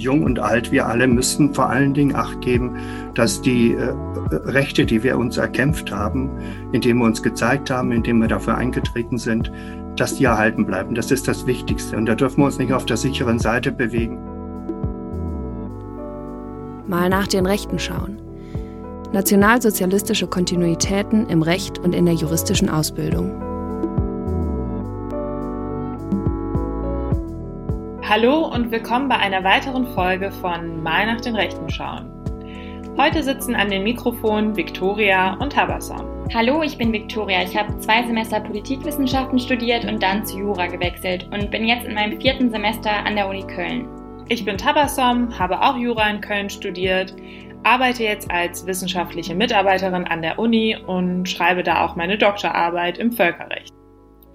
jung und alt, wir alle müssen vor allen Dingen Acht geben, dass die äh, Rechte, die wir uns erkämpft haben, indem wir uns gezeigt haben, indem wir dafür eingetreten sind, dass die erhalten bleiben. Das ist das Wichtigste. Und da dürfen wir uns nicht auf der sicheren Seite bewegen. Mal nach den Rechten schauen. Nationalsozialistische Kontinuitäten im Recht und in der juristischen Ausbildung. Hallo und willkommen bei einer weiteren Folge von Mal nach den Rechten schauen. Heute sitzen an den Mikrofonen Viktoria und Tabassam. Hallo, ich bin Viktoria. Ich habe zwei Semester Politikwissenschaften studiert und dann zu Jura gewechselt und bin jetzt in meinem vierten Semester an der Uni Köln. Ich bin Tabassam, habe auch Jura in Köln studiert, arbeite jetzt als wissenschaftliche Mitarbeiterin an der Uni und schreibe da auch meine Doktorarbeit im Völkerrecht.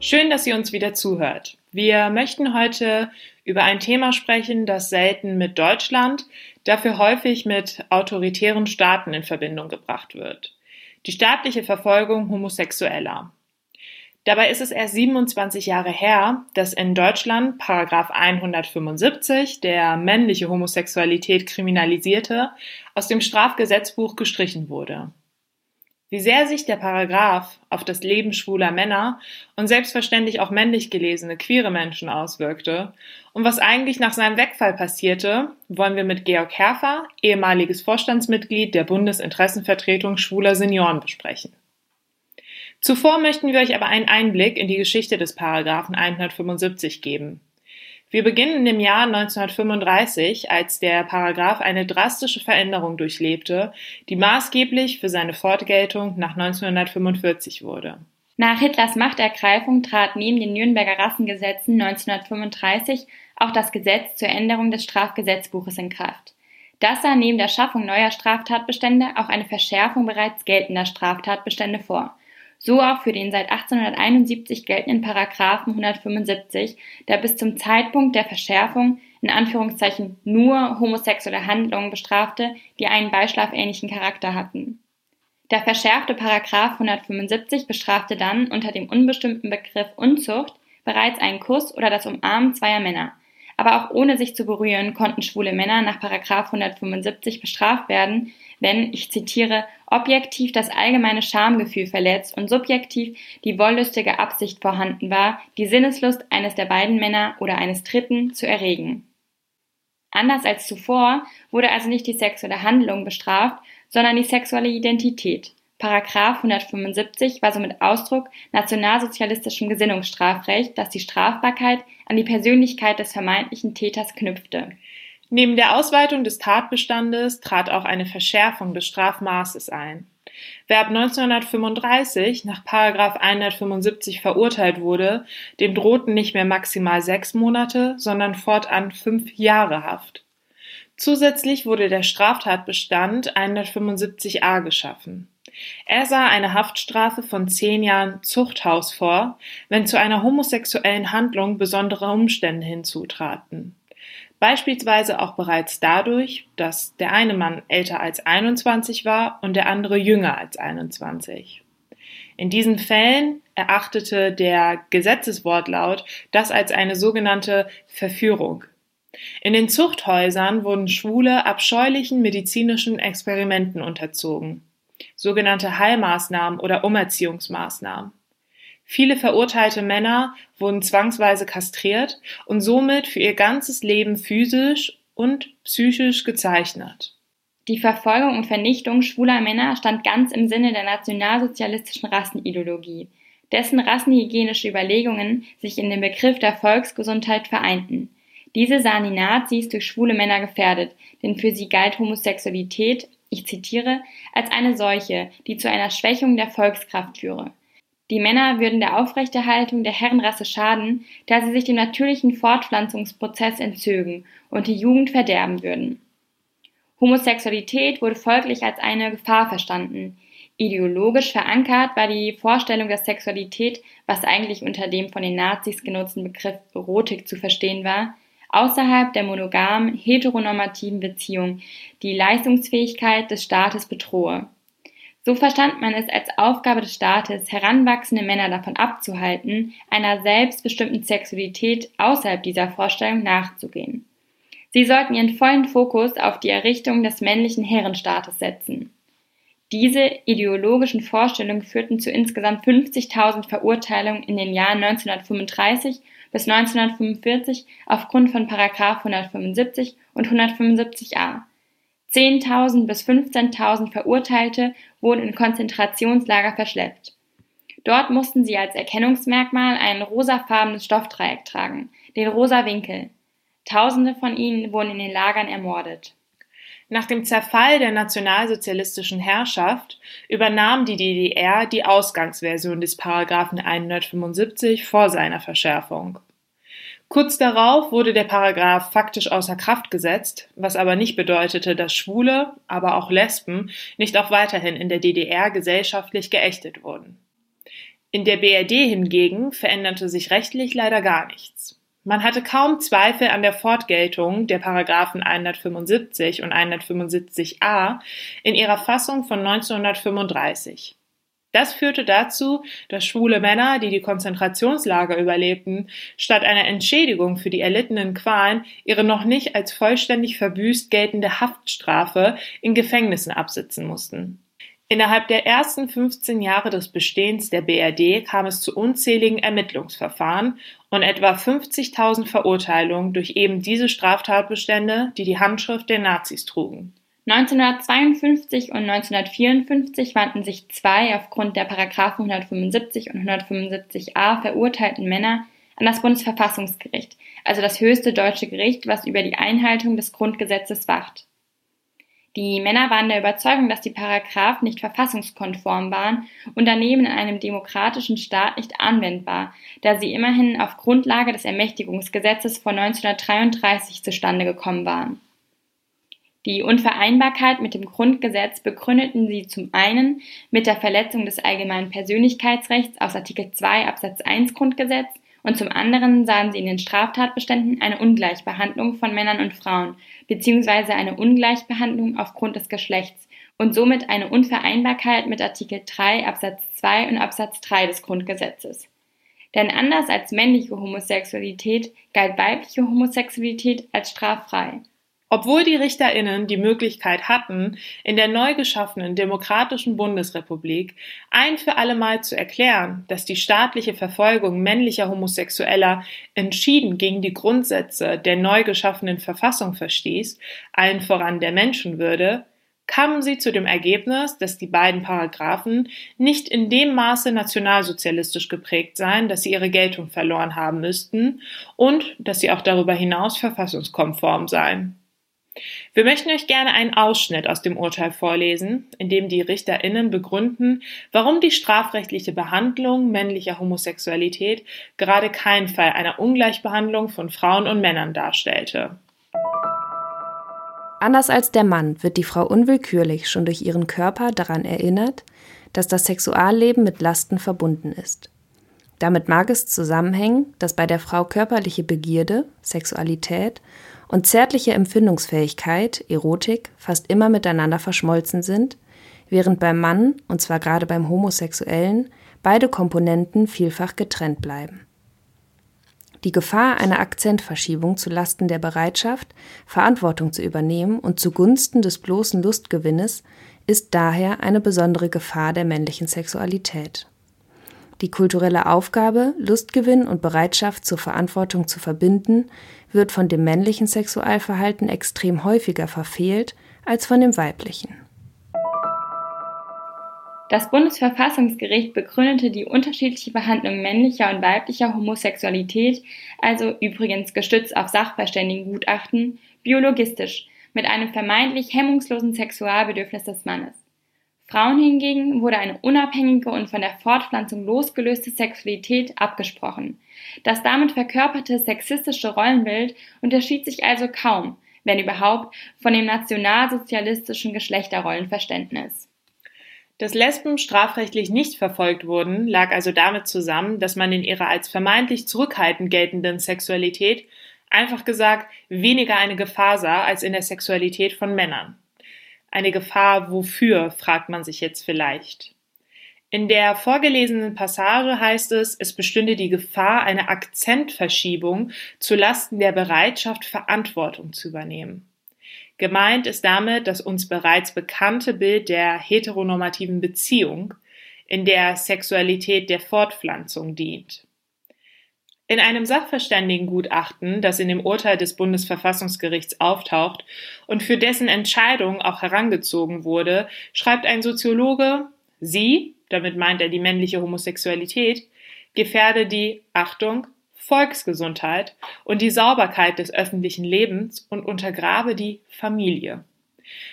Schön, dass ihr uns wieder zuhört. Wir möchten heute über ein Thema sprechen, das selten mit Deutschland, dafür häufig mit autoritären Staaten in Verbindung gebracht wird. Die staatliche Verfolgung Homosexueller. Dabei ist es erst 27 Jahre her, dass in Deutschland Paragraph 175, der männliche Homosexualität kriminalisierte, aus dem Strafgesetzbuch gestrichen wurde. Wie sehr sich der Paragraph auf das Leben schwuler Männer und selbstverständlich auch männlich gelesene queere Menschen auswirkte und was eigentlich nach seinem Wegfall passierte, wollen wir mit Georg Herfer, ehemaliges Vorstandsmitglied der Bundesinteressenvertretung schwuler Senioren besprechen. Zuvor möchten wir euch aber einen Einblick in die Geschichte des Paragraphen 175 geben. Wir beginnen im Jahr 1935, als der Paragraph eine drastische Veränderung durchlebte, die maßgeblich für seine Fortgeltung nach 1945 wurde. Nach Hitlers Machtergreifung trat neben den Nürnberger Rassengesetzen 1935 auch das Gesetz zur Änderung des Strafgesetzbuches in Kraft. Das sah neben der Schaffung neuer Straftatbestände auch eine Verschärfung bereits geltender Straftatbestände vor so auch für den seit 1871 geltenden Paragraphen 175, der bis zum Zeitpunkt der Verschärfung in Anführungszeichen nur homosexuelle Handlungen bestrafte, die einen beischlafähnlichen Charakter hatten. Der verschärfte Paragraph 175 bestrafte dann unter dem unbestimmten Begriff Unzucht bereits einen Kuss oder das Umarmen zweier Männer. Aber auch ohne sich zu berühren konnten schwule Männer nach Paragraph 175 bestraft werden, wenn, ich zitiere, objektiv das allgemeine Schamgefühl verletzt und subjektiv die wollüstige Absicht vorhanden war, die Sinneslust eines der beiden Männer oder eines Dritten zu erregen. Anders als zuvor wurde also nicht die sexuelle Handlung bestraft, sondern die sexuelle Identität. Paragraph 175 war somit Ausdruck nationalsozialistischem Gesinnungsstrafrecht, das die Strafbarkeit an die Persönlichkeit des vermeintlichen Täters knüpfte. Neben der Ausweitung des Tatbestandes trat auch eine Verschärfung des Strafmaßes ein. Wer ab 1935 nach 175 verurteilt wurde, dem drohten nicht mehr maximal sechs Monate, sondern fortan fünf Jahre Haft. Zusätzlich wurde der Straftatbestand 175a geschaffen. Er sah eine Haftstrafe von zehn Jahren Zuchthaus vor, wenn zu einer homosexuellen Handlung besondere Umstände hinzutraten. Beispielsweise auch bereits dadurch, dass der eine Mann älter als 21 war und der andere jünger als 21. In diesen Fällen erachtete der Gesetzeswortlaut das als eine sogenannte Verführung. In den Zuchthäusern wurden Schwule abscheulichen medizinischen Experimenten unterzogen, sogenannte Heilmaßnahmen oder Umerziehungsmaßnahmen. Viele verurteilte Männer wurden zwangsweise kastriert und somit für ihr ganzes Leben physisch und psychisch gezeichnet. Die Verfolgung und Vernichtung schwuler Männer stand ganz im Sinne der nationalsozialistischen Rassenideologie, dessen rassenhygienische Überlegungen sich in dem Begriff der Volksgesundheit vereinten. Diese sahen die Nazis durch schwule Männer gefährdet, denn für sie galt Homosexualität, ich zitiere, als eine Seuche, die zu einer Schwächung der Volkskraft führe. Die Männer würden der Aufrechterhaltung der Herrenrasse schaden, da sie sich dem natürlichen Fortpflanzungsprozess entzögen und die Jugend verderben würden. Homosexualität wurde folglich als eine Gefahr verstanden. Ideologisch verankert war die Vorstellung, dass Sexualität, was eigentlich unter dem von den Nazis genutzten Begriff Erotik zu verstehen war, außerhalb der monogamen, heteronormativen Beziehung die Leistungsfähigkeit des Staates bedrohe. So verstand man es als Aufgabe des Staates, heranwachsende Männer davon abzuhalten, einer selbstbestimmten Sexualität außerhalb dieser Vorstellung nachzugehen. Sie sollten ihren vollen Fokus auf die Errichtung des männlichen Herrenstaates setzen. Diese ideologischen Vorstellungen führten zu insgesamt 50.000 Verurteilungen in den Jahren 1935 bis 1945 aufgrund von Paragraph 175 und 175a. 10.000 bis 15.000 Verurteilte wurden in Konzentrationslager verschleppt. Dort mussten sie als Erkennungsmerkmal ein rosafarbenes Stoffdreieck tragen, den rosa Winkel. Tausende von ihnen wurden in den Lagern ermordet. Nach dem Zerfall der nationalsozialistischen Herrschaft übernahm die DDR die Ausgangsversion des Paragraphen 175 vor seiner Verschärfung. Kurz darauf wurde der Paragraph faktisch außer Kraft gesetzt, was aber nicht bedeutete, dass Schwule, aber auch Lesben nicht auch weiterhin in der DDR gesellschaftlich geächtet wurden. In der BRD hingegen veränderte sich rechtlich leider gar nichts. Man hatte kaum Zweifel an der Fortgeltung der Paragraphen 175 und 175a in ihrer Fassung von 1935. Das führte dazu, dass schwule Männer, die die Konzentrationslager überlebten, statt einer Entschädigung für die erlittenen Qualen ihre noch nicht als vollständig verbüßt geltende Haftstrafe in Gefängnissen absitzen mussten. Innerhalb der ersten 15 Jahre des Bestehens der BRD kam es zu unzähligen Ermittlungsverfahren und etwa 50.000 Verurteilungen durch eben diese Straftatbestände, die die Handschrift der Nazis trugen. 1952 und 1954 wandten sich zwei aufgrund der Paragraphen 175 und 175a verurteilten Männer an das Bundesverfassungsgericht, also das höchste deutsche Gericht, was über die Einhaltung des Grundgesetzes wacht. Die Männer waren der Überzeugung, dass die Paragraphen nicht verfassungskonform waren und daneben in einem demokratischen Staat nicht anwendbar, da sie immerhin auf Grundlage des Ermächtigungsgesetzes von 1933 zustande gekommen waren. Die Unvereinbarkeit mit dem Grundgesetz begründeten sie zum einen mit der Verletzung des allgemeinen Persönlichkeitsrechts aus Artikel 2 Absatz 1 Grundgesetz und zum anderen sahen sie in den Straftatbeständen eine Ungleichbehandlung von Männern und Frauen beziehungsweise eine Ungleichbehandlung aufgrund des Geschlechts und somit eine Unvereinbarkeit mit Artikel 3 Absatz 2 und Absatz 3 des Grundgesetzes. Denn anders als männliche Homosexualität galt weibliche Homosexualität als straffrei. Obwohl die Richterinnen die Möglichkeit hatten, in der neu geschaffenen demokratischen Bundesrepublik ein für allemal zu erklären, dass die staatliche Verfolgung männlicher Homosexueller entschieden gegen die Grundsätze der neu geschaffenen Verfassung verstieß, allen voran der Menschenwürde, kamen sie zu dem Ergebnis, dass die beiden Paragraphen nicht in dem Maße nationalsozialistisch geprägt seien, dass sie ihre Geltung verloren haben müssten und dass sie auch darüber hinaus verfassungskonform seien. Wir möchten euch gerne einen Ausschnitt aus dem Urteil vorlesen, in dem die RichterInnen begründen, warum die strafrechtliche Behandlung männlicher Homosexualität gerade keinen Fall einer Ungleichbehandlung von Frauen und Männern darstellte. Anders als der Mann wird die Frau unwillkürlich schon durch ihren Körper daran erinnert, dass das Sexualleben mit Lasten verbunden ist. Damit mag es zusammenhängen, dass bei der Frau körperliche Begierde, Sexualität und zärtliche Empfindungsfähigkeit, Erotik, fast immer miteinander verschmolzen sind, während beim Mann, und zwar gerade beim Homosexuellen, beide Komponenten vielfach getrennt bleiben. Die Gefahr einer Akzentverschiebung zu Lasten der Bereitschaft, Verantwortung zu übernehmen und zugunsten des bloßen Lustgewinnes ist daher eine besondere Gefahr der männlichen Sexualität. Die kulturelle Aufgabe, Lustgewinn und Bereitschaft zur Verantwortung zu verbinden, wird von dem männlichen Sexualverhalten extrem häufiger verfehlt als von dem weiblichen. Das Bundesverfassungsgericht begründete die unterschiedliche Behandlung männlicher und weiblicher Homosexualität, also übrigens gestützt auf Sachverständigengutachten, biologistisch mit einem vermeintlich hemmungslosen Sexualbedürfnis des Mannes. Frauen hingegen wurde eine unabhängige und von der Fortpflanzung losgelöste Sexualität abgesprochen. Das damit verkörperte sexistische Rollenbild unterschied sich also kaum, wenn überhaupt, von dem nationalsozialistischen Geschlechterrollenverständnis. Dass Lesben strafrechtlich nicht verfolgt wurden, lag also damit zusammen, dass man in ihrer als vermeintlich zurückhaltend geltenden Sexualität einfach gesagt weniger eine Gefahr sah als in der Sexualität von Männern. Eine Gefahr wofür, fragt man sich jetzt vielleicht. In der vorgelesenen Passage heißt es, es bestünde die Gefahr einer Akzentverschiebung zu Lasten der Bereitschaft, Verantwortung zu übernehmen. Gemeint ist damit das uns bereits bekannte Bild der heteronormativen Beziehung, in der Sexualität der Fortpflanzung dient. In einem Sachverständigengutachten, das in dem Urteil des Bundesverfassungsgerichts auftaucht und für dessen Entscheidung auch herangezogen wurde, schreibt ein Soziologe, sie, damit meint er die männliche Homosexualität, gefährde die, Achtung, Volksgesundheit und die Sauberkeit des öffentlichen Lebens und untergrabe die Familie.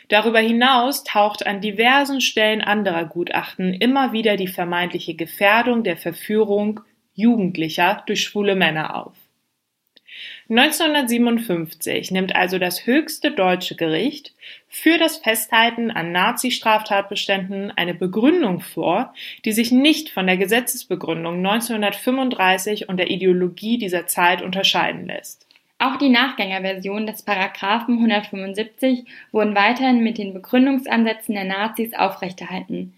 Darüber hinaus taucht an diversen Stellen anderer Gutachten immer wieder die vermeintliche Gefährdung der Verführung Jugendlicher durch schwule Männer auf. 1957 nimmt also das höchste deutsche Gericht für das Festhalten an Nazi-Straftatbeständen eine Begründung vor, die sich nicht von der Gesetzesbegründung 1935 und der Ideologie dieser Zeit unterscheiden lässt. Auch die Nachgängerversion des Paragraphen 175 wurden weiterhin mit den Begründungsansätzen der Nazis aufrechterhalten.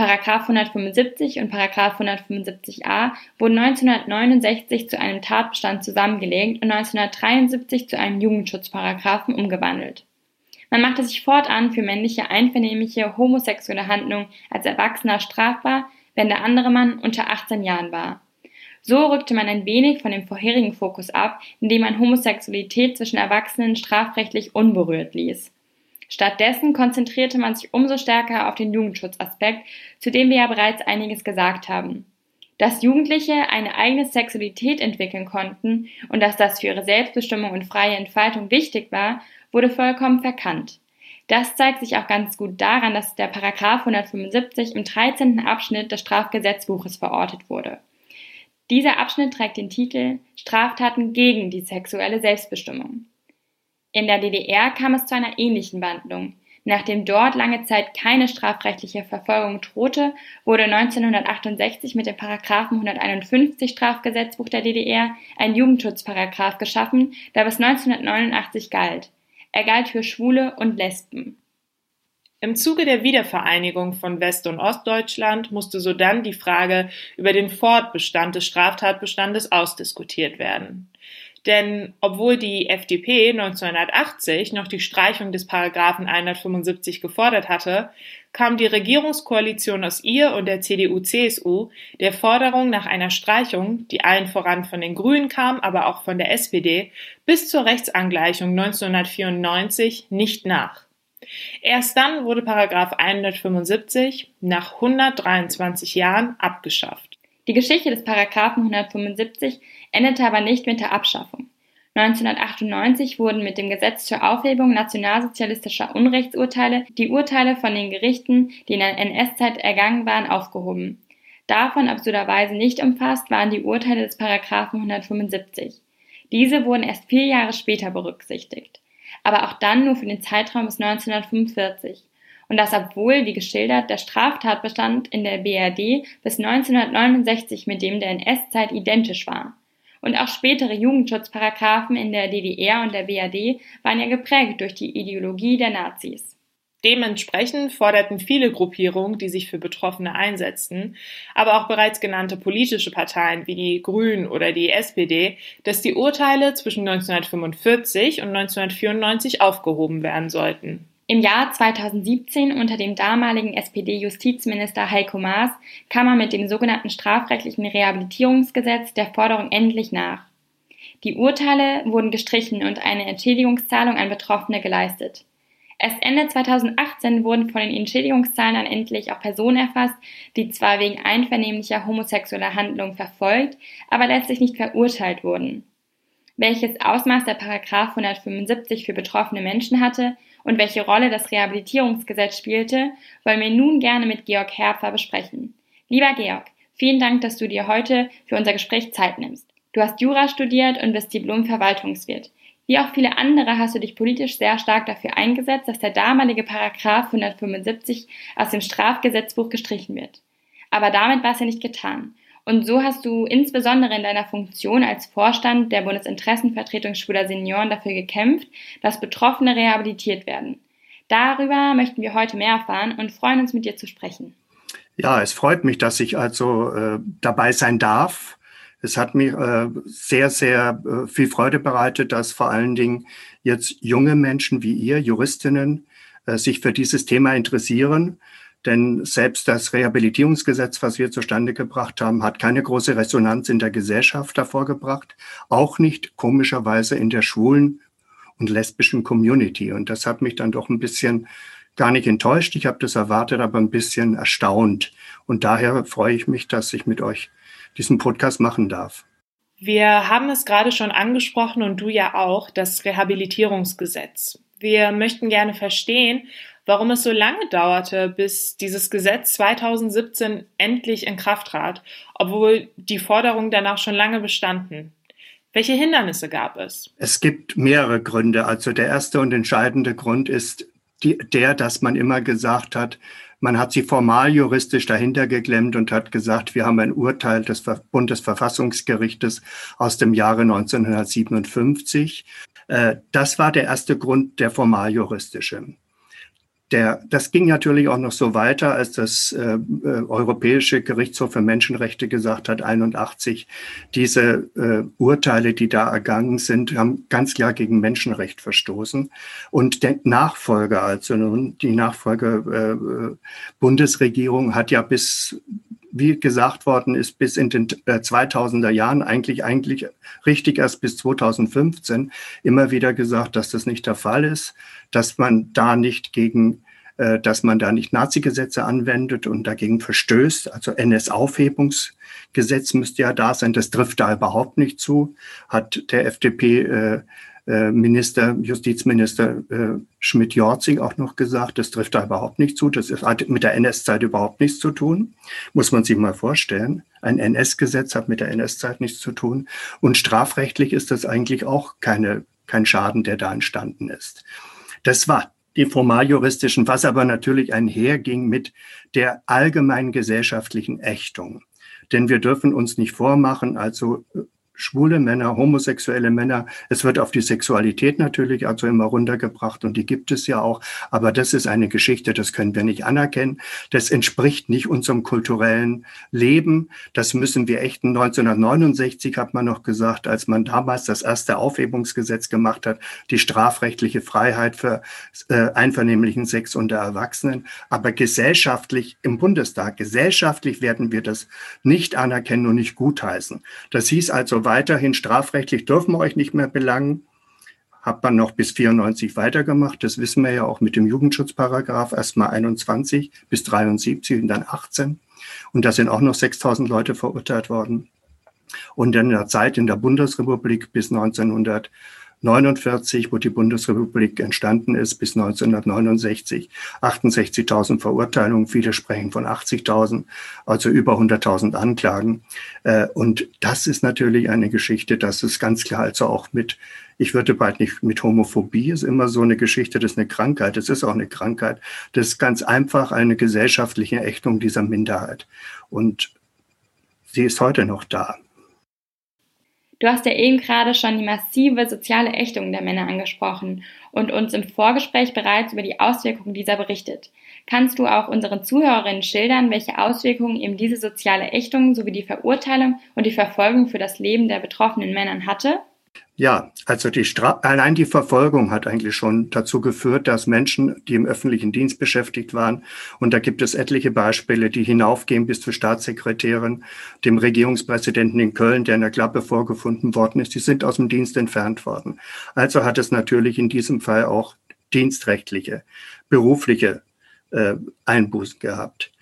Paragraph 175 und Paragraph 175a wurden 1969 zu einem Tatbestand zusammengelegt und 1973 zu einem Jugendschutzparagraphen umgewandelt. Man machte sich fortan für männliche einvernehmliche homosexuelle Handlungen als Erwachsener strafbar, wenn der andere Mann unter 18 Jahren war. So rückte man ein wenig von dem vorherigen Fokus ab, indem man Homosexualität zwischen Erwachsenen strafrechtlich unberührt ließ. Stattdessen konzentrierte man sich umso stärker auf den Jugendschutzaspekt, zu dem wir ja bereits einiges gesagt haben. Dass Jugendliche eine eigene Sexualität entwickeln konnten und dass das für ihre Selbstbestimmung und freie Entfaltung wichtig war, wurde vollkommen verkannt. Das zeigt sich auch ganz gut daran, dass der Paragraph 175 im 13. Abschnitt des Strafgesetzbuches verortet wurde. Dieser Abschnitt trägt den Titel Straftaten gegen die sexuelle Selbstbestimmung. In der DDR kam es zu einer ähnlichen Wandlung. Nachdem dort lange Zeit keine strafrechtliche Verfolgung drohte, wurde 1968 mit dem Paragraphen 151 Strafgesetzbuch der DDR ein Jugendschutzparagraph geschaffen, der bis 1989 galt. Er galt für Schwule und Lesben. Im Zuge der Wiedervereinigung von West- und Ostdeutschland musste sodann die Frage über den Fortbestand des Straftatbestandes ausdiskutiert werden. Denn obwohl die FDP 1980 noch die Streichung des Paragraphen 175 gefordert hatte, kam die Regierungskoalition aus ihr und der CDU-CSU der Forderung nach einer Streichung, die allen voran von den Grünen kam, aber auch von der SPD, bis zur Rechtsangleichung 1994 nicht nach. Erst dann wurde Paragraph 175 nach 123 Jahren abgeschafft. Die Geschichte des Paragraphen 175 endete aber nicht mit der Abschaffung. 1998 wurden mit dem Gesetz zur Aufhebung nationalsozialistischer Unrechtsurteile die Urteile von den Gerichten, die in der NS-Zeit ergangen waren, aufgehoben. Davon absurderweise nicht umfasst waren die Urteile des Paragraphen 175. Diese wurden erst vier Jahre später berücksichtigt. Aber auch dann nur für den Zeitraum bis 1945 und das obwohl, wie geschildert, der Straftatbestand in der BRD bis 1969 mit dem der NS-Zeit identisch war. Und auch spätere Jugendschutzparagraphen in der DDR und der BRD waren ja geprägt durch die Ideologie der Nazis. Dementsprechend forderten viele Gruppierungen, die sich für Betroffene einsetzten, aber auch bereits genannte politische Parteien wie die Grünen oder die SPD, dass die Urteile zwischen 1945 und 1994 aufgehoben werden sollten. Im Jahr 2017 unter dem damaligen SPD-Justizminister Heiko Maas kam er mit dem sogenannten strafrechtlichen Rehabilitierungsgesetz der Forderung endlich nach. Die Urteile wurden gestrichen und eine Entschädigungszahlung an Betroffene geleistet. Erst Ende 2018 wurden von den Entschädigungszahlern endlich auch Personen erfasst, die zwar wegen einvernehmlicher homosexueller Handlungen verfolgt, aber letztlich nicht verurteilt wurden. Welches Ausmaß der Paragraph 175 für betroffene Menschen hatte und welche Rolle das Rehabilitierungsgesetz spielte, wollen wir nun gerne mit Georg Herpfer besprechen. Lieber Georg, vielen Dank, dass du dir heute für unser Gespräch Zeit nimmst. Du hast Jura studiert und bist Diplom-Verwaltungswirt. Wie auch viele andere hast du dich politisch sehr stark dafür eingesetzt, dass der damalige Paragraph 175 aus dem Strafgesetzbuch gestrichen wird. Aber damit war es ja nicht getan. Und so hast du insbesondere in deiner Funktion als Vorstand der Bundesinteressenvertretung schwuler Senioren dafür gekämpft, dass Betroffene rehabilitiert werden. Darüber möchten wir heute mehr erfahren und freuen uns, mit dir zu sprechen. Ja, es freut mich, dass ich also äh, dabei sein darf. Es hat mir äh, sehr, sehr äh, viel Freude bereitet, dass vor allen Dingen jetzt junge Menschen wie ihr, Juristinnen, äh, sich für dieses Thema interessieren. Denn selbst das Rehabilitierungsgesetz, was wir zustande gebracht haben, hat keine große Resonanz in der Gesellschaft hervorgebracht. Auch nicht komischerweise in der schwulen und lesbischen Community. Und das hat mich dann doch ein bisschen gar nicht enttäuscht. Ich habe das erwartet, aber ein bisschen erstaunt. Und daher freue ich mich, dass ich mit euch diesen Podcast machen darf. Wir haben es gerade schon angesprochen und du ja auch, das Rehabilitierungsgesetz. Wir möchten gerne verstehen, warum es so lange dauerte, bis dieses Gesetz 2017 endlich in Kraft trat, obwohl die Forderungen danach schon lange bestanden. Welche Hindernisse gab es? Es gibt mehrere Gründe. Also der erste und entscheidende Grund ist die, der, dass man immer gesagt hat, man hat sie formal juristisch dahinter geklemmt und hat gesagt, wir haben ein Urteil des Bundesverfassungsgerichtes aus dem Jahre 1957. Äh, das war der erste Grund, der formal juristische. Der, das ging natürlich auch noch so weiter, als das äh, äh, Europäische Gerichtshof für Menschenrechte gesagt hat, 81, diese äh, Urteile, die da ergangen sind, haben ganz klar gegen Menschenrecht verstoßen. Und der Nachfolger, also nun die Nachfolger äh, äh Bundesregierung hat ja bis wie gesagt worden ist, bis in den 2000er äh, Jahren, eigentlich, eigentlich richtig erst bis 2015, immer wieder gesagt, dass das nicht der Fall ist, dass man da nicht gegen äh, dass man da nicht Nazi-Gesetze anwendet und dagegen verstößt. Also NS-Aufhebungsgesetz müsste ja da sein. Das trifft da überhaupt nicht zu, hat der FDP äh, Minister, Justizminister äh, Schmidt-Jorzig auch noch gesagt, das trifft da überhaupt nicht zu. Das hat mit der NS-Zeit überhaupt nichts zu tun. Muss man sich mal vorstellen. Ein NS-Gesetz hat mit der NS-Zeit nichts zu tun. Und strafrechtlich ist das eigentlich auch keine, kein Schaden, der da entstanden ist. Das war die formaljuristischen, was aber natürlich einherging mit der allgemeinen gesellschaftlichen Ächtung. Denn wir dürfen uns nicht vormachen, also schwule Männer, homosexuelle Männer. Es wird auf die Sexualität natürlich also immer runtergebracht und die gibt es ja auch. Aber das ist eine Geschichte, das können wir nicht anerkennen. Das entspricht nicht unserem kulturellen Leben. Das müssen wir echt. 1969 hat man noch gesagt, als man damals das erste Aufhebungsgesetz gemacht hat, die strafrechtliche Freiheit für äh, einvernehmlichen Sex unter Erwachsenen. Aber gesellschaftlich im Bundestag, gesellschaftlich werden wir das nicht anerkennen und nicht gutheißen. Das hieß also weiterhin strafrechtlich dürfen wir euch nicht mehr belangen. Hat man noch bis 94 weitergemacht. Das wissen wir ja auch mit dem Jugendschutzparagraf. Erstmal 21 bis 73 und dann 18. Und da sind auch noch 6000 Leute verurteilt worden. Und in der Zeit in der Bundesrepublik bis 1900 49, wo die Bundesrepublik entstanden ist, bis 1969, 68.000 Verurteilungen, viele sprechen von 80.000, also über 100.000 Anklagen. Äh, und das ist natürlich eine Geschichte, das ist ganz klar also auch mit, ich würde bald nicht mit Homophobie, ist immer so eine Geschichte, das ist eine Krankheit, das ist auch eine Krankheit. Das ist ganz einfach eine gesellschaftliche Ächtung dieser Minderheit. Und sie ist heute noch da. Du hast ja eben gerade schon die massive soziale Ächtung der Männer angesprochen und uns im Vorgespräch bereits über die Auswirkungen dieser berichtet. Kannst du auch unseren Zuhörerinnen schildern, welche Auswirkungen eben diese soziale Ächtung sowie die Verurteilung und die Verfolgung für das Leben der betroffenen Männern hatte? Ja, also die Stra allein die Verfolgung hat eigentlich schon dazu geführt, dass Menschen, die im öffentlichen Dienst beschäftigt waren, und da gibt es etliche Beispiele, die hinaufgehen bis zur Staatssekretärin, dem Regierungspräsidenten in Köln, der in der Klappe vorgefunden worden ist, die sind aus dem Dienst entfernt worden. Also hat es natürlich in diesem Fall auch dienstrechtliche, berufliche äh, Einbußen gehabt.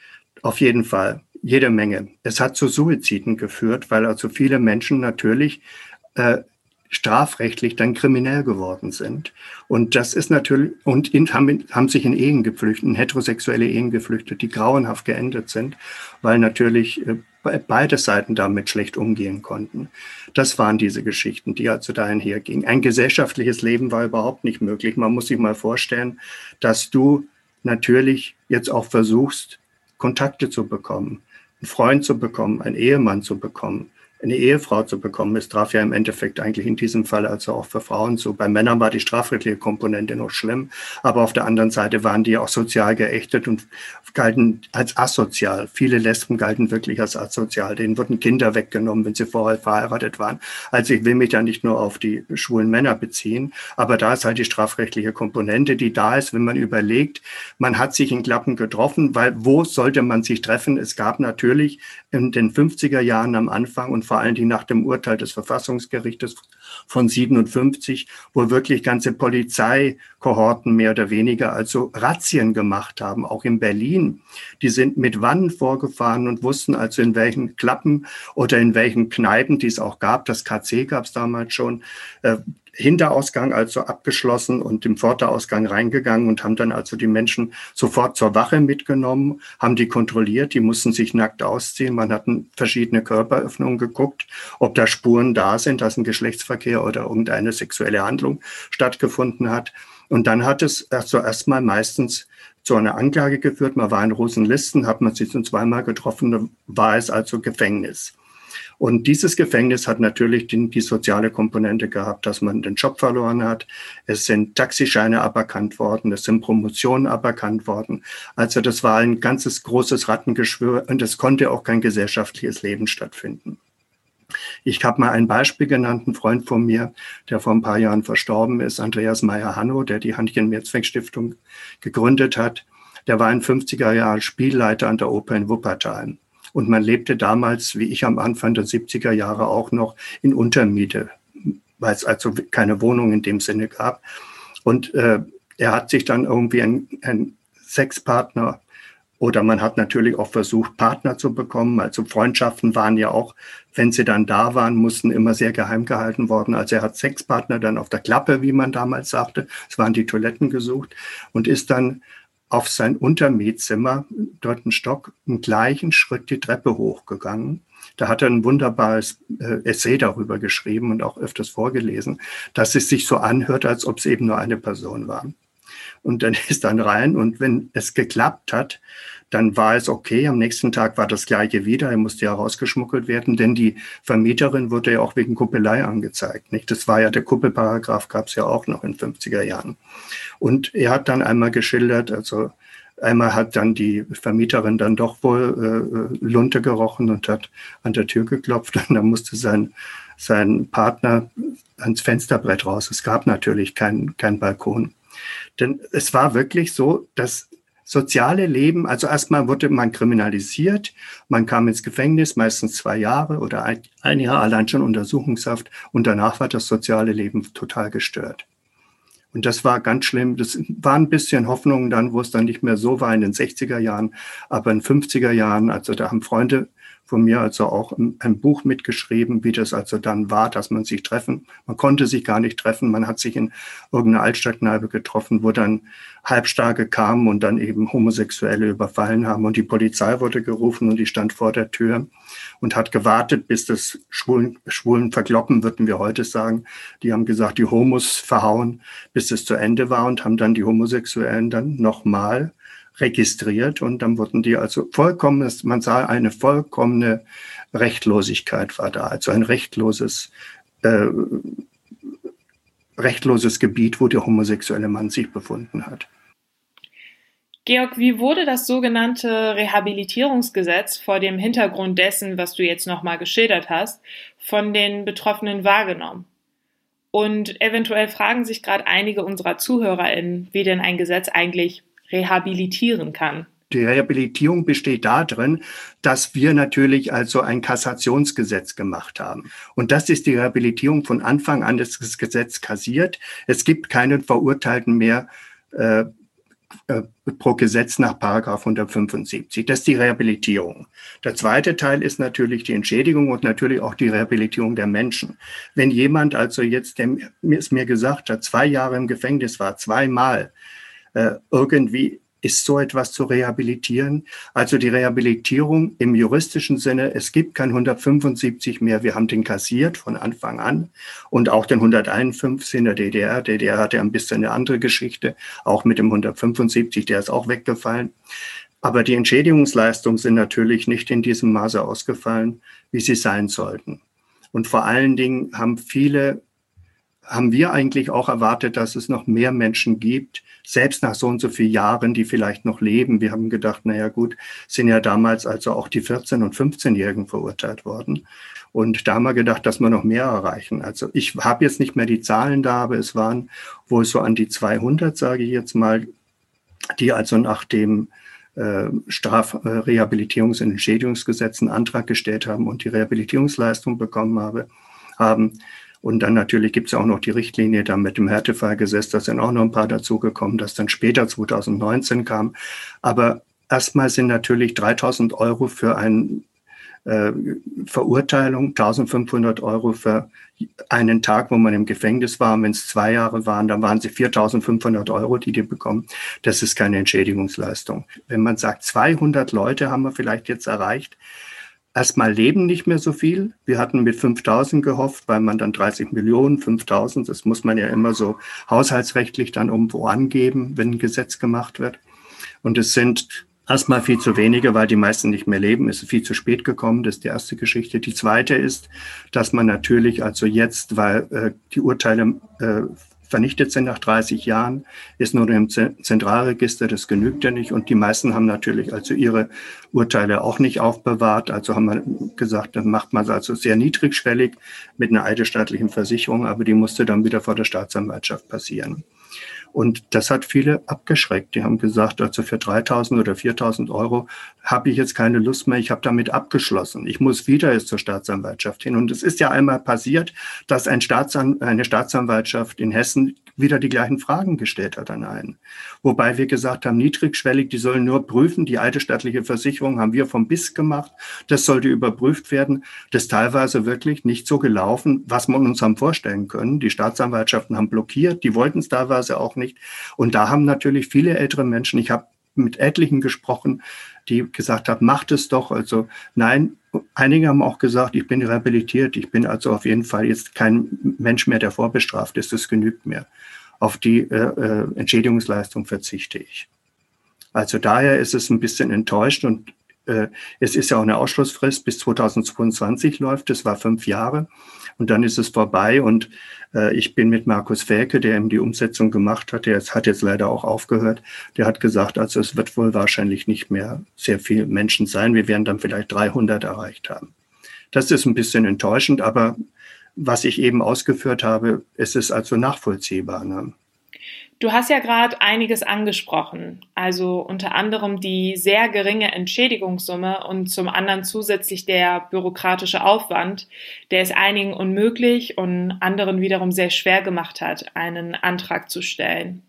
Auf jeden Fall jede Menge. Es hat zu Suiziden geführt, weil also viele Menschen natürlich äh, strafrechtlich dann kriminell geworden sind. Und das ist natürlich, und in, haben, haben sich in Ehen geflüchtet, in heterosexuelle Ehen geflüchtet, die grauenhaft geendet sind, weil natürlich äh, beide Seiten damit schlecht umgehen konnten. Das waren diese Geschichten, die also dahin hergingen. Ein gesellschaftliches Leben war überhaupt nicht möglich. Man muss sich mal vorstellen, dass du natürlich jetzt auch versuchst, Kontakte zu bekommen, einen Freund zu bekommen, einen Ehemann zu bekommen, eine Ehefrau zu bekommen. Es traf ja im Endeffekt eigentlich in diesem Fall also auch für Frauen zu. Bei Männern war die strafrechtliche Komponente noch schlimm, aber auf der anderen Seite waren die auch sozial geächtet und galten als asozial. Viele Lesben galten wirklich als asozial. Denen wurden Kinder weggenommen, wenn sie vorher verheiratet waren. Also ich will mich da nicht nur auf die schwulen Männer beziehen, aber da ist halt die strafrechtliche Komponente, die da ist, wenn man überlegt, man hat sich in Klappen getroffen, weil wo sollte man sich treffen? Es gab natürlich in den 50er Jahren am Anfang und vor allen Dingen nach dem Urteil des Verfassungsgerichtes von 57, wo wirklich ganze Polizeikohorten mehr oder weniger also Razzien gemacht haben, auch in Berlin. Die sind mit Wannen vorgefahren und wussten also in welchen Klappen oder in welchen Kneipen, die es auch gab, das KC gab es damals schon, äh, Hinterausgang also abgeschlossen und im Vorderausgang reingegangen und haben dann also die Menschen sofort zur Wache mitgenommen, haben die kontrolliert, die mussten sich nackt ausziehen. Man hat verschiedene Körperöffnungen geguckt, ob da Spuren da sind, dass ein Geschlechtsverkehr oder irgendeine sexuelle Handlung stattgefunden hat. Und dann hat es also erstmal meistens zu einer Anklage geführt. Man war in Rosenlisten, hat man sich zweimal getroffen, war es also Gefängnis. Und dieses Gefängnis hat natürlich die, die, soziale Komponente gehabt, dass man den Job verloren hat. Es sind Taxischeine aberkannt worden, es sind Promotionen aberkannt worden. Also das war ein ganzes großes Rattengeschwür und es konnte auch kein gesellschaftliches Leben stattfinden. Ich habe mal ein Beispiel genannt, ein Freund von mir, der vor ein paar Jahren verstorben ist, Andreas Meyer-Hanno, der die Handchen-Mehrzweck-Stiftung gegründet hat. Der war in 50er Jahren Spielleiter an der Oper in Wuppertal. Und man lebte damals, wie ich am Anfang der 70er Jahre auch noch, in Untermiete, weil es also keine Wohnung in dem Sinne gab. Und äh, er hat sich dann irgendwie einen Sexpartner oder man hat natürlich auch versucht, Partner zu bekommen. Also Freundschaften waren ja auch, wenn sie dann da waren, mussten immer sehr geheim gehalten worden. Also er hat Sexpartner dann auf der Klappe, wie man damals sagte. Es waren die Toiletten gesucht und ist dann auf sein Untermietzimmer, dort ein Stock, im gleichen Schritt die Treppe hochgegangen. Da hat er ein wunderbares äh, Essay darüber geschrieben und auch öfters vorgelesen, dass es sich so anhört, als ob es eben nur eine Person war. Und dann ist dann rein und wenn es geklappt hat, dann war es okay. Am nächsten Tag war das gleiche wieder. Er musste ja rausgeschmuggelt werden, denn die Vermieterin wurde ja auch wegen Kuppelei angezeigt. Nicht? Das war ja der Kuppelparagraph, gab es ja auch noch in 50er Jahren. Und er hat dann einmal geschildert, also einmal hat dann die Vermieterin dann doch wohl äh, Lunte gerochen und hat an der Tür geklopft und dann musste sein, sein Partner ans Fensterbrett raus. Es gab natürlich keinen kein Balkon. Denn es war wirklich so, dass soziale Leben, also erstmal wurde man kriminalisiert, man kam ins Gefängnis, meistens zwei Jahre oder ein, ein Jahr allein schon Untersuchungshaft und danach war das soziale Leben total gestört. Und das war ganz schlimm. Das war ein bisschen Hoffnung dann, wo es dann nicht mehr so war in den 60er Jahren, aber in 50er Jahren, also da haben Freunde von mir also auch ein Buch mitgeschrieben, wie das also dann war, dass man sich treffen. Man konnte sich gar nicht treffen. Man hat sich in irgendeiner Altstadtkneipe getroffen, wo dann Halbstarke kamen und dann eben Homosexuelle überfallen haben. Und die Polizei wurde gerufen und die stand vor der Tür und hat gewartet, bis das Schwulen, Schwulen verkloppen, würden wir heute sagen. Die haben gesagt, die Homos verhauen, bis es zu Ende war und haben dann die Homosexuellen dann nochmal registriert und dann wurden die also vollkommen, man sah eine vollkommene Rechtlosigkeit war da, also ein rechtloses, äh, rechtloses Gebiet, wo der homosexuelle Mann sich befunden hat. Georg, wie wurde das sogenannte Rehabilitierungsgesetz vor dem Hintergrund dessen, was du jetzt nochmal geschildert hast, von den Betroffenen wahrgenommen? Und eventuell fragen sich gerade einige unserer ZuhörerInnen, wie denn ein Gesetz eigentlich rehabilitieren kann? Die Rehabilitierung besteht darin, dass wir natürlich also ein Kassationsgesetz gemacht haben. Und das ist die Rehabilitierung von Anfang an das Gesetz kassiert. Es gibt keinen Verurteilten mehr äh, äh, pro Gesetz nach Paragraph 175. Das ist die Rehabilitierung. Der zweite Teil ist natürlich die Entschädigung und natürlich auch die Rehabilitierung der Menschen. Wenn jemand also jetzt, der es mir gesagt hat, zwei Jahre im Gefängnis war, zweimal, äh, irgendwie ist so etwas zu rehabilitieren. Also die Rehabilitierung im juristischen Sinne, es gibt kein 175 mehr, wir haben den kassiert von Anfang an und auch den 151 in der DDR. DDR hatte ein bisschen eine andere Geschichte, auch mit dem 175, der ist auch weggefallen. Aber die Entschädigungsleistungen sind natürlich nicht in diesem Maße ausgefallen, wie sie sein sollten. Und vor allen Dingen haben viele, haben wir eigentlich auch erwartet, dass es noch mehr Menschen gibt, selbst nach so und so vielen Jahren, die vielleicht noch leben. Wir haben gedacht, naja gut, sind ja damals also auch die 14- und 15-Jährigen verurteilt worden. Und da haben wir gedacht, dass wir noch mehr erreichen. Also ich habe jetzt nicht mehr die Zahlen da, aber es waren wohl so an die 200, sage ich jetzt mal, die also nach dem äh, Strafrehabilitierungs- und Entschädigungsgesetz einen Antrag gestellt haben und die Rehabilitierungsleistung bekommen habe, haben. Und dann natürlich gibt es auch noch die Richtlinie dann mit dem Härtefallgesetz, da sind auch noch ein paar dazugekommen, das dann später 2019 kam. Aber erstmal sind natürlich 3000 Euro für ein äh, Verurteilung, 1500 Euro für einen Tag, wo man im Gefängnis war. Wenn es zwei Jahre waren, dann waren sie 4500 Euro, die die bekommen. Das ist keine Entschädigungsleistung. Wenn man sagt, 200 Leute haben wir vielleicht jetzt erreicht, Erstmal leben nicht mehr so viel. Wir hatten mit 5000 gehofft, weil man dann 30 Millionen, 5000, das muss man ja immer so haushaltsrechtlich dann irgendwo angeben, wenn ein Gesetz gemacht wird. Und es sind Erstmal viel zu wenige, weil die meisten nicht mehr leben. Es ist viel zu spät gekommen. Das ist die erste Geschichte. Die zweite ist, dass man natürlich also jetzt, weil äh, die Urteile äh, vernichtet sind nach 30 Jahren, ist nur im Zentralregister, das genügt ja nicht. Und die meisten haben natürlich also ihre Urteile auch nicht aufbewahrt. Also haben wir gesagt, dann macht man es also sehr niedrigschwellig mit einer eidesstaatlichen Versicherung, aber die musste dann wieder vor der Staatsanwaltschaft passieren. Und das hat viele abgeschreckt. Die haben gesagt, also für 3000 oder 4000 Euro habe ich jetzt keine Lust mehr. Ich habe damit abgeschlossen. Ich muss wieder jetzt zur Staatsanwaltschaft hin. Und es ist ja einmal passiert, dass ein Staatsan eine Staatsanwaltschaft in Hessen wieder die gleichen Fragen gestellt hat an einen. Wobei wir gesagt haben, niedrigschwellig, die sollen nur prüfen. Die alte staatliche Versicherung haben wir vom BIS gemacht. Das sollte überprüft werden. Das ist teilweise wirklich nicht so gelaufen, was man uns haben vorstellen können. Die Staatsanwaltschaften haben blockiert. Die wollten es teilweise auch nicht. Und da haben natürlich viele ältere Menschen, ich habe mit etlichen gesprochen, die gesagt haben, macht es doch. Also nein, einige haben auch gesagt, ich bin rehabilitiert, ich bin also auf jeden Fall jetzt kein Mensch mehr, der vorbestraft ist, das genügt mir. Auf die äh, äh, Entschädigungsleistung verzichte ich. Also daher ist es ein bisschen enttäuscht und äh, es ist ja auch eine Ausschlussfrist bis 2022 läuft, das war fünf Jahre und dann ist es vorbei und äh, ich bin mit Markus Felke, der eben die Umsetzung gemacht hat, der hat jetzt leider auch aufgehört, der hat gesagt, also es wird wohl wahrscheinlich nicht mehr sehr viele Menschen sein, wir werden dann vielleicht 300 erreicht haben. Das ist ein bisschen enttäuschend, aber was ich eben ausgeführt habe, ist es also nachvollziehbar. Ne? Du hast ja gerade einiges angesprochen, also unter anderem die sehr geringe Entschädigungssumme und zum anderen zusätzlich der bürokratische Aufwand, der es einigen unmöglich und anderen wiederum sehr schwer gemacht hat, einen Antrag zu stellen.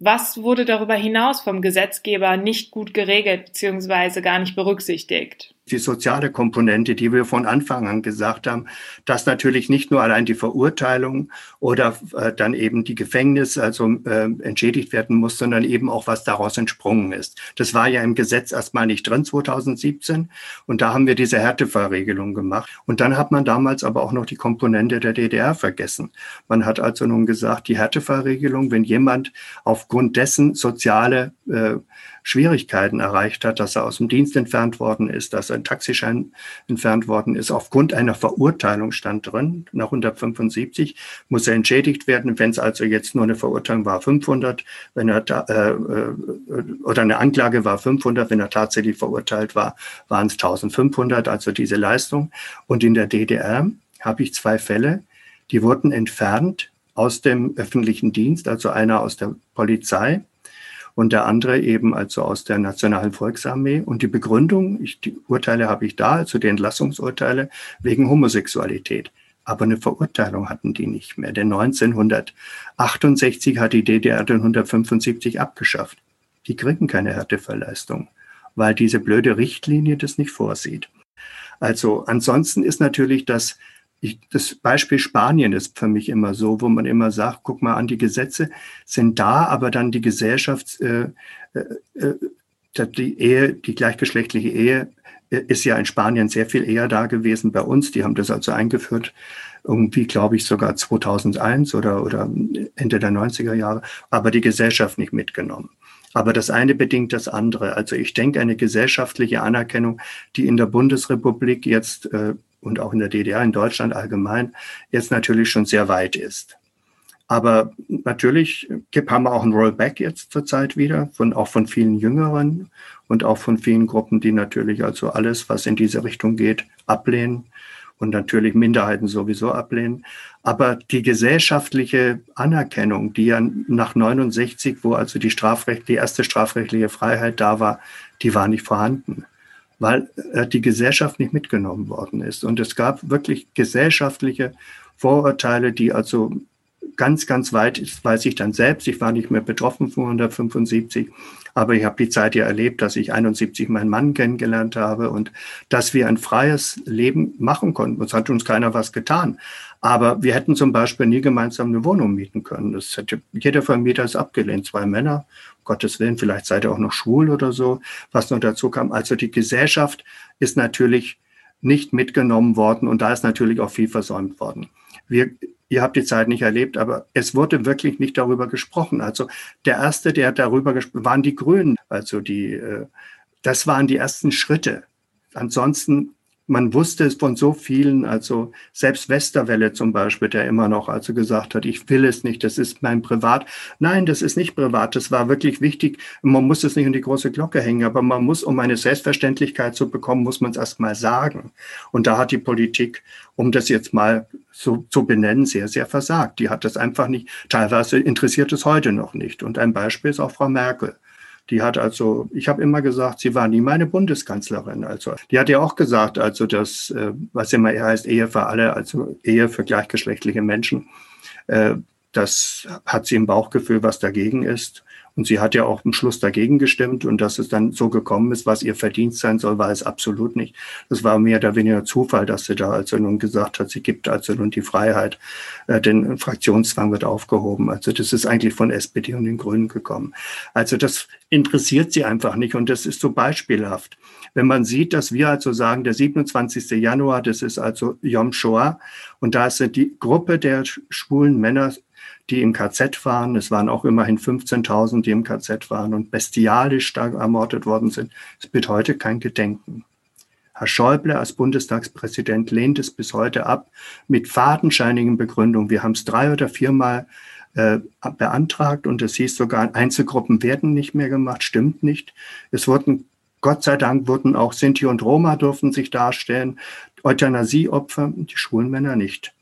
Was wurde darüber hinaus vom Gesetzgeber nicht gut geregelt bzw. gar nicht berücksichtigt? Die soziale Komponente, die wir von Anfang an gesagt haben, dass natürlich nicht nur allein die Verurteilung oder äh, dann eben die Gefängnis also äh, entschädigt werden muss, sondern eben auch was daraus entsprungen ist. Das war ja im Gesetz erstmal nicht drin 2017 und da haben wir diese Härtefallregelung gemacht und dann hat man damals aber auch noch die Komponente der DDR vergessen. Man hat also nun gesagt, die Härtefallregelung, wenn jemand aufgrund dessen soziale äh, Schwierigkeiten erreicht hat, dass er aus dem Dienst entfernt worden ist, dass ein Taxischein entfernt worden ist. Aufgrund einer Verurteilung stand drin, nach 175 muss er entschädigt werden. Wenn es also jetzt nur eine Verurteilung war, 500, wenn er äh, äh, oder eine Anklage war 500, wenn er tatsächlich verurteilt war, waren es 1500, also diese Leistung. Und in der DDR habe ich zwei Fälle, die wurden entfernt aus dem öffentlichen Dienst, also einer aus der Polizei und der andere eben also aus der Nationalen Volksarmee. Und die Begründung, ich, die Urteile habe ich da, also die Entlassungsurteile wegen Homosexualität. Aber eine Verurteilung hatten die nicht mehr. Denn 1968 hat die DDR den 175 abgeschafft. Die kriegen keine Härteverleistung, weil diese blöde Richtlinie das nicht vorsieht. Also ansonsten ist natürlich das ich, das Beispiel Spanien ist für mich immer so, wo man immer sagt, guck mal an, die Gesetze sind da, aber dann die Gesellschaft, äh, äh, äh die Ehe, die gleichgeschlechtliche Ehe äh, ist ja in Spanien sehr viel eher da gewesen bei uns. Die haben das also eingeführt, irgendwie, glaube ich, sogar 2001 oder, oder Ende der 90er Jahre, aber die Gesellschaft nicht mitgenommen. Aber das eine bedingt das andere. Also ich denke, eine gesellschaftliche Anerkennung, die in der Bundesrepublik jetzt äh, und auch in der DDR, in Deutschland allgemein, jetzt natürlich schon sehr weit ist. Aber natürlich haben wir auch ein Rollback jetzt zurzeit wieder, von, auch von vielen Jüngeren und auch von vielen Gruppen, die natürlich also alles, was in diese Richtung geht, ablehnen und natürlich Minderheiten sowieso ablehnen. Aber die gesellschaftliche Anerkennung, die ja nach 69, wo also die Strafrecht, die erste strafrechtliche Freiheit da war, die war nicht vorhanden, weil äh, die Gesellschaft nicht mitgenommen worden ist. Und es gab wirklich gesellschaftliche Vorurteile, die also ganz, ganz weit, weiß ich dann selbst, ich war nicht mehr betroffen von 175, aber ich habe die Zeit ja erlebt, dass ich 71 meinen Mann kennengelernt habe und dass wir ein freies Leben machen konnten. Es hat uns keiner was getan. Aber wir hätten zum Beispiel nie gemeinsam eine Wohnung mieten können. Das hätte, jeder Vermieter ist abgelehnt. Zwei Männer, um Gottes Willen, vielleicht seid ihr auch noch schwul oder so, was noch dazu kam. Also die Gesellschaft ist natürlich nicht mitgenommen worden und da ist natürlich auch viel versäumt worden. Wir ihr habt die Zeit nicht erlebt, aber es wurde wirklich nicht darüber gesprochen. Also der erste, der darüber gesprochen, waren die Grünen. Also die, äh, das waren die ersten Schritte. Ansonsten man wusste es von so vielen, also selbst Westerwelle zum Beispiel, der immer noch also gesagt hat, ich will es nicht, das ist mein Privat. Nein, das ist nicht privat, das war wirklich wichtig. Man muss es nicht in die große Glocke hängen, aber man muss, um eine Selbstverständlichkeit zu bekommen, muss man es erst mal sagen. Und da hat die Politik, um das jetzt mal so zu benennen, sehr, sehr versagt. Die hat das einfach nicht, teilweise interessiert es heute noch nicht. Und ein Beispiel ist auch Frau Merkel. Die hat also, ich habe immer gesagt, sie war nie meine Bundeskanzlerin. Also die hat ja auch gesagt, also das, äh, was immer heißt, Ehe für alle, also Ehe für gleichgeschlechtliche Menschen. Äh, das hat sie im Bauchgefühl, was dagegen ist. Und sie hat ja auch im Schluss dagegen gestimmt und dass es dann so gekommen ist, was ihr Verdienst sein soll, war es absolut nicht. Das war mehr oder weniger Zufall, dass sie da also nun gesagt hat, sie gibt also nun die Freiheit, äh, den Fraktionszwang wird aufgehoben. Also das ist eigentlich von SPD und den Grünen gekommen. Also das interessiert sie einfach nicht und das ist so beispielhaft. Wenn man sieht, dass wir also sagen, der 27. Januar, das ist also Yom Shoah und da ist die Gruppe der schwulen Männer die im KZ waren. Es waren auch immerhin 15.000, die im KZ waren und bestialisch stark ermordet worden sind. Es wird heute kein Gedenken. Herr Schäuble als Bundestagspräsident lehnt es bis heute ab mit fadenscheinigen Begründungen. Wir haben es drei oder viermal äh, beantragt und es hieß sogar, Einzelgruppen werden nicht mehr gemacht. Stimmt nicht. Es wurden, Gott sei Dank, wurden auch Sinti und Roma durften sich darstellen. Euthanasieopfer, die schwulen Männer nicht.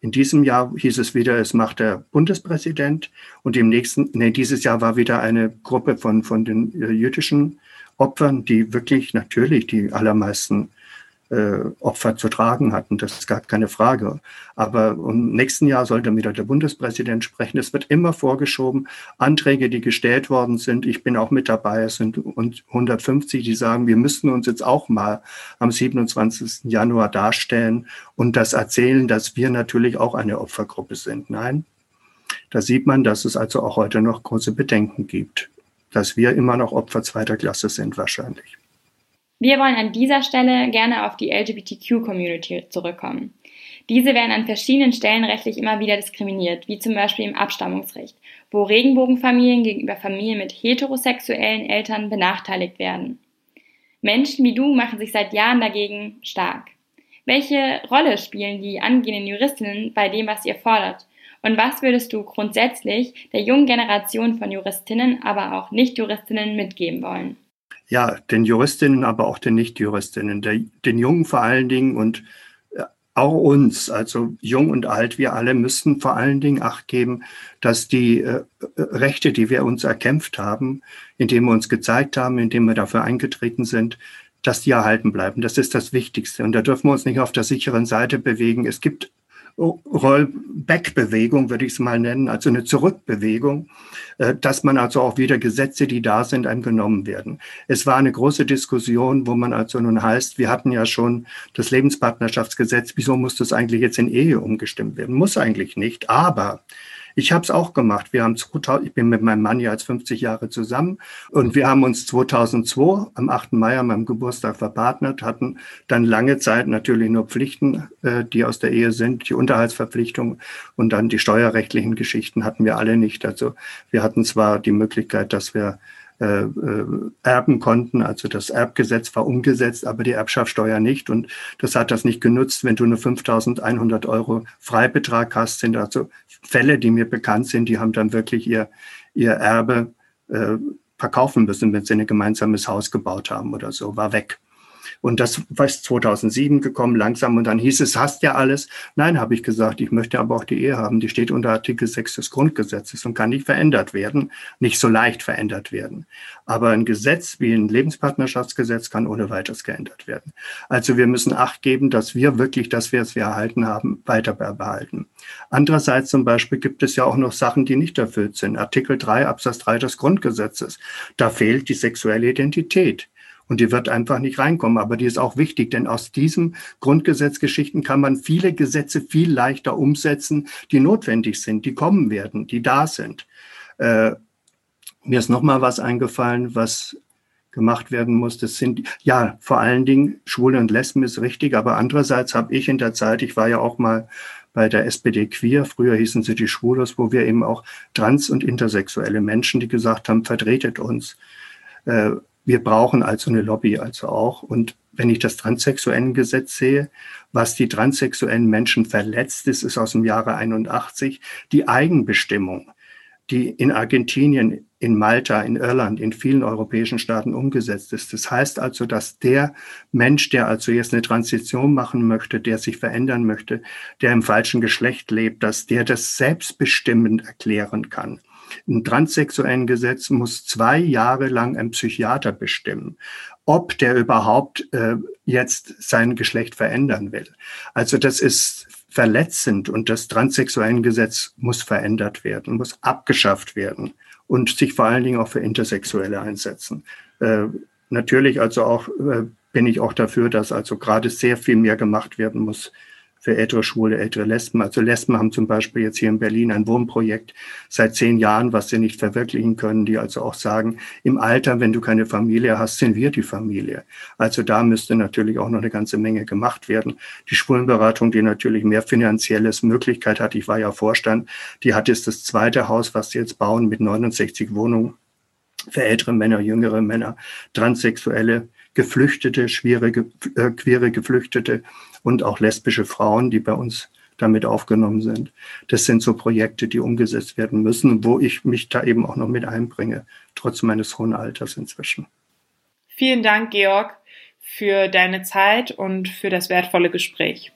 In diesem Jahr hieß es wieder, es macht der Bundespräsident. Und im nächsten, nee, dieses Jahr war wieder eine Gruppe von, von den äh, jüdischen Opfern, die wirklich natürlich die allermeisten Opfer zu tragen hatten. Das ist gar keine Frage. Aber im nächsten Jahr soll dann wieder der Bundespräsident sprechen. Es wird immer vorgeschoben. Anträge, die gestellt worden sind, ich bin auch mit dabei, es sind 150, die sagen, wir müssten uns jetzt auch mal am 27. Januar darstellen und das erzählen, dass wir natürlich auch eine Opfergruppe sind. Nein, da sieht man, dass es also auch heute noch große Bedenken gibt, dass wir immer noch Opfer zweiter Klasse sind wahrscheinlich. Wir wollen an dieser Stelle gerne auf die LGBTQ-Community zurückkommen. Diese werden an verschiedenen Stellen rechtlich immer wieder diskriminiert, wie zum Beispiel im Abstammungsrecht, wo Regenbogenfamilien gegenüber Familien mit heterosexuellen Eltern benachteiligt werden. Menschen wie du machen sich seit Jahren dagegen stark. Welche Rolle spielen die angehenden Juristinnen bei dem, was ihr fordert? Und was würdest du grundsätzlich der jungen Generation von Juristinnen, aber auch Nicht-Juristinnen mitgeben wollen? Ja, den Juristinnen, aber auch den Nichtjuristinnen, den Jungen vor allen Dingen und äh, auch uns, also jung und alt, wir alle müssen vor allen Dingen Acht geben, dass die äh, Rechte, die wir uns erkämpft haben, indem wir uns gezeigt haben, indem wir dafür eingetreten sind, dass die erhalten bleiben. Das ist das Wichtigste. Und da dürfen wir uns nicht auf der sicheren Seite bewegen. Es gibt Rollback-Bewegung, würde ich es mal nennen, also eine Zurückbewegung, äh, dass man also auch wieder Gesetze, die da sind, einem genommen werden. Es war eine große Diskussion, wo man also nun heißt, wir hatten ja schon das Lebenspartnerschaftsgesetz, wieso muss das eigentlich jetzt in Ehe umgestimmt werden? Muss eigentlich nicht, aber ich habe es auch gemacht. Wir haben 2000, ich bin mit meinem Mann ja als 50 Jahre zusammen und wir haben uns 2002 am 8. Mai an meinem Geburtstag verpartnert, hatten dann lange Zeit natürlich nur Pflichten, äh, die aus der Ehe sind, die Unterhaltsverpflichtung und dann die steuerrechtlichen Geschichten hatten wir alle nicht. Also wir hatten zwar die Möglichkeit, dass wir äh, äh, erben konnten. Also das Erbgesetz war umgesetzt, aber die Erbschaftssteuer nicht. Und das hat das nicht genutzt. Wenn du nur 5.100 Euro Freibetrag hast, sind also Fälle, die mir bekannt sind, die haben dann wirklich ihr, ihr Erbe äh, verkaufen müssen, wenn sie ein gemeinsames Haus gebaut haben oder so, war weg. Und das war 2007 gekommen, langsam. Und dann hieß es, hast ja alles. Nein, habe ich gesagt, ich möchte aber auch die Ehe haben. Die steht unter Artikel 6 des Grundgesetzes und kann nicht verändert werden, nicht so leicht verändert werden. Aber ein Gesetz wie ein Lebenspartnerschaftsgesetz kann ohne weiteres geändert werden. Also wir müssen Acht geben, dass wir wirklich das, was wir erhalten haben, weiter behalten. Andererseits zum Beispiel gibt es ja auch noch Sachen, die nicht erfüllt sind. Artikel 3 Absatz 3 des Grundgesetzes. Da fehlt die sexuelle Identität. Und die wird einfach nicht reinkommen. Aber die ist auch wichtig, denn aus diesen Grundgesetzgeschichten kann man viele Gesetze viel leichter umsetzen, die notwendig sind, die kommen werden, die da sind. Äh, mir ist noch mal was eingefallen, was gemacht werden muss. Das sind ja vor allen Dingen Schwule und Lesben ist richtig, aber andererseits habe ich in der Zeit, ich war ja auch mal bei der SPD Queer, früher hießen sie die Schwulos, wo wir eben auch trans- und intersexuelle Menschen, die gesagt haben, vertretet uns. Äh, wir brauchen also eine Lobby also auch. Und wenn ich das Transsexuellengesetz sehe, was die transsexuellen Menschen verletzt ist, ist aus dem Jahre 81 die Eigenbestimmung, die in Argentinien, in Malta, in Irland, in vielen europäischen Staaten umgesetzt ist. Das heißt also, dass der Mensch, der also jetzt eine Transition machen möchte, der sich verändern möchte, der im falschen Geschlecht lebt, dass der das selbstbestimmend erklären kann. Ein transsexuellen Gesetz muss zwei Jahre lang ein Psychiater bestimmen, ob der überhaupt äh, jetzt sein Geschlecht verändern will. Also das ist verletzend und das transsexuellen Gesetz muss verändert werden, muss abgeschafft werden und sich vor allen Dingen auch für Intersexuelle einsetzen. Äh, natürlich also auch äh, bin ich auch dafür, dass also gerade sehr viel mehr gemacht werden muss für ältere Schwule, ältere Lesben. Also Lesben haben zum Beispiel jetzt hier in Berlin ein Wohnprojekt seit zehn Jahren, was sie nicht verwirklichen können, die also auch sagen, im Alter, wenn du keine Familie hast, sind wir die Familie. Also da müsste natürlich auch noch eine ganze Menge gemacht werden. Die Schwulenberatung, die natürlich mehr finanzielles Möglichkeit hat, ich war ja Vorstand, die hat jetzt das zweite Haus, was sie jetzt bauen mit 69 Wohnungen für ältere Männer, jüngere Männer, Transsexuelle, Geflüchtete, schwere, äh, queere Geflüchtete und auch lesbische Frauen, die bei uns damit aufgenommen sind. Das sind so Projekte, die umgesetzt werden müssen, wo ich mich da eben auch noch mit einbringe, trotz meines hohen Alters inzwischen. Vielen Dank, Georg, für deine Zeit und für das wertvolle Gespräch.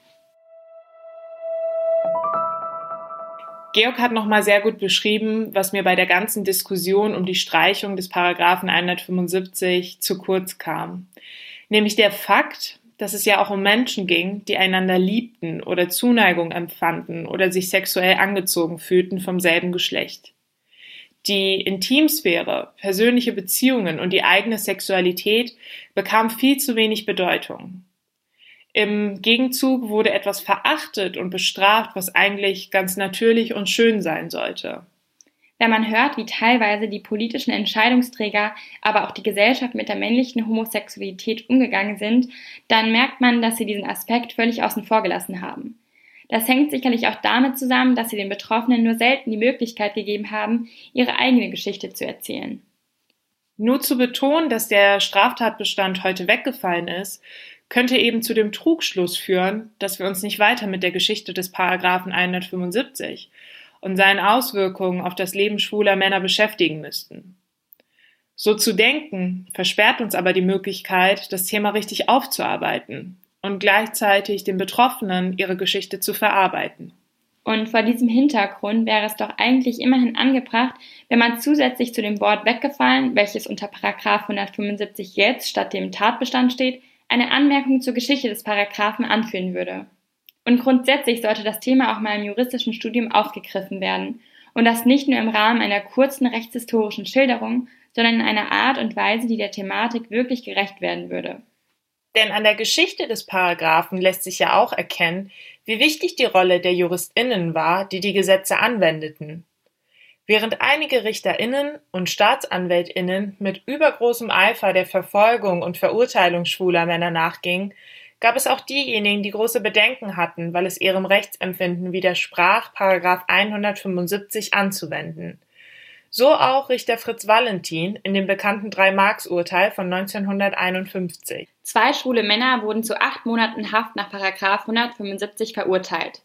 Georg hat nochmal sehr gut beschrieben, was mir bei der ganzen Diskussion um die Streichung des Paragraphen 175 zu kurz kam. Nämlich der Fakt, dass es ja auch um Menschen ging, die einander liebten oder Zuneigung empfanden oder sich sexuell angezogen fühlten vom selben Geschlecht. Die Intimsphäre, persönliche Beziehungen und die eigene Sexualität bekam viel zu wenig Bedeutung. Im Gegenzug wurde etwas verachtet und bestraft, was eigentlich ganz natürlich und schön sein sollte. Wenn man hört, wie teilweise die politischen Entscheidungsträger, aber auch die Gesellschaft mit der männlichen Homosexualität umgegangen sind, dann merkt man, dass sie diesen Aspekt völlig außen vor gelassen haben. Das hängt sicherlich auch damit zusammen, dass sie den Betroffenen nur selten die Möglichkeit gegeben haben, ihre eigene Geschichte zu erzählen. Nur zu betonen, dass der Straftatbestand heute weggefallen ist, könnte eben zu dem Trugschluss führen, dass wir uns nicht weiter mit der Geschichte des Paragraphen 175 und seinen Auswirkungen auf das Leben schwuler Männer beschäftigen müssten. So zu denken versperrt uns aber die Möglichkeit, das Thema richtig aufzuarbeiten und gleichzeitig den Betroffenen ihre Geschichte zu verarbeiten. Und vor diesem Hintergrund wäre es doch eigentlich immerhin angebracht, wenn man zusätzlich zu dem Wort weggefallen, welches unter Paragraph 175 jetzt statt dem Tatbestand steht, eine Anmerkung zur Geschichte des Paragraphen anführen würde. Und grundsätzlich sollte das Thema auch mal im juristischen Studium aufgegriffen werden. Und das nicht nur im Rahmen einer kurzen rechtshistorischen Schilderung, sondern in einer Art und Weise, die der Thematik wirklich gerecht werden würde. Denn an der Geschichte des Paragraphen lässt sich ja auch erkennen, wie wichtig die Rolle der JuristInnen war, die die Gesetze anwendeten. Während einige RichterInnen und StaatsanwältInnen mit übergroßem Eifer der Verfolgung und Verurteilung schwuler Männer nachgingen, gab es auch diejenigen, die große Bedenken hatten, weil es ihrem Rechtsempfinden widersprach, Paragraph 175 anzuwenden. So auch Richter Fritz Valentin in dem bekannten Drei-Marks-Urteil von 1951. Zwei schwule Männer wurden zu acht Monaten Haft nach 175 verurteilt.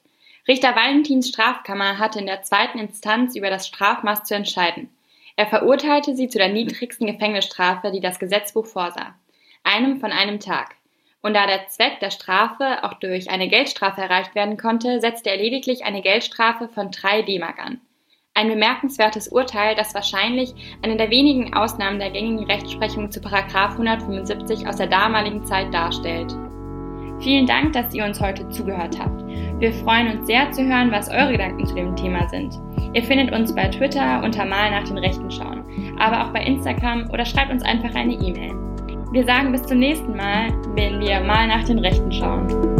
Richter Valentins Strafkammer hatte in der zweiten Instanz über das Strafmaß zu entscheiden. Er verurteilte sie zu der niedrigsten Gefängnisstrafe, die das Gesetzbuch vorsah, einem von einem Tag. Und da der Zweck der Strafe auch durch eine Geldstrafe erreicht werden konnte, setzte er lediglich eine Geldstrafe von drei D-Mark an. Ein bemerkenswertes Urteil, das wahrscheinlich eine der wenigen Ausnahmen der gängigen Rechtsprechung zu 175 aus der damaligen Zeit darstellt. Vielen Dank, dass ihr uns heute zugehört habt. Wir freuen uns sehr zu hören, was eure Gedanken zu dem Thema sind. Ihr findet uns bei Twitter unter Mal nach den Rechten schauen, aber auch bei Instagram oder schreibt uns einfach eine E-Mail. Wir sagen bis zum nächsten Mal, wenn wir mal nach den Rechten schauen.